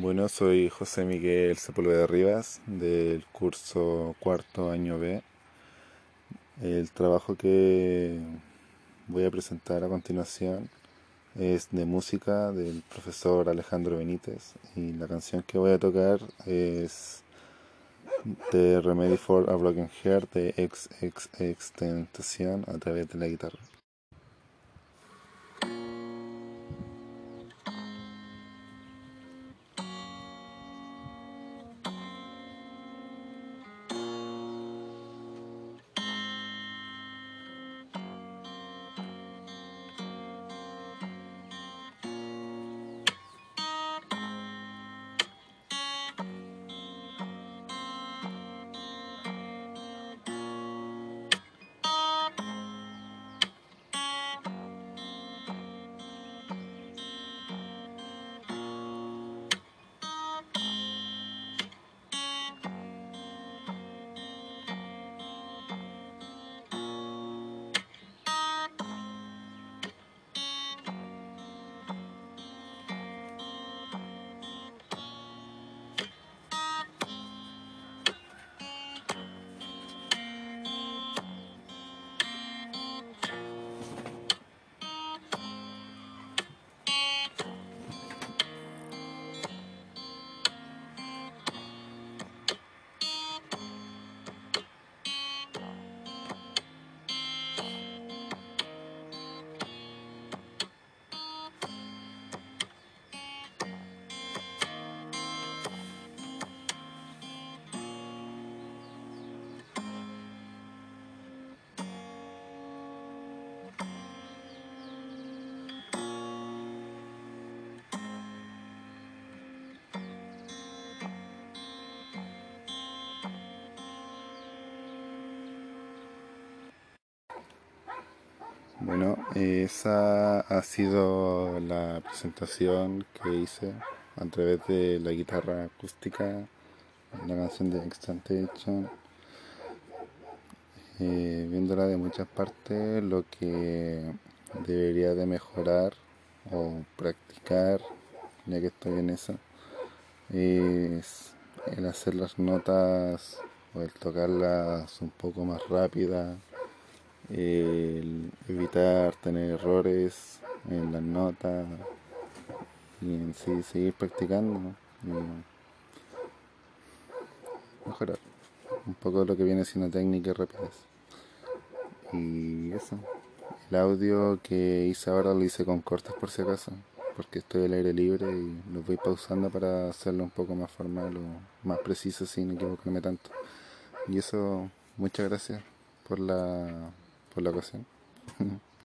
Bueno, soy José Miguel Sepúlveda Rivas del curso cuarto año B. El trabajo que voy a presentar a continuación es de música del profesor Alejandro Benítez y la canción que voy a tocar es The Remedy for a Broken Heart de XXX Tentación a través de la guitarra. Bueno, esa ha sido la presentación que hice a través de la guitarra acústica, la canción de Extentation, eh, viéndola de muchas partes, lo que debería de mejorar o practicar, ya que estoy en eso, es el hacer las notas o el tocarlas un poco más rápidas el evitar tener errores en las notas y en sí seguir practicando y mejorar un poco lo que viene siendo técnica y rapidez. Y eso el audio que hice ahora lo hice con cortes por si acaso porque estoy al aire libre y lo voy pausando para hacerlo un poco más formal o más preciso sin equivocarme tanto. Y eso muchas gracias por la por la ocasión.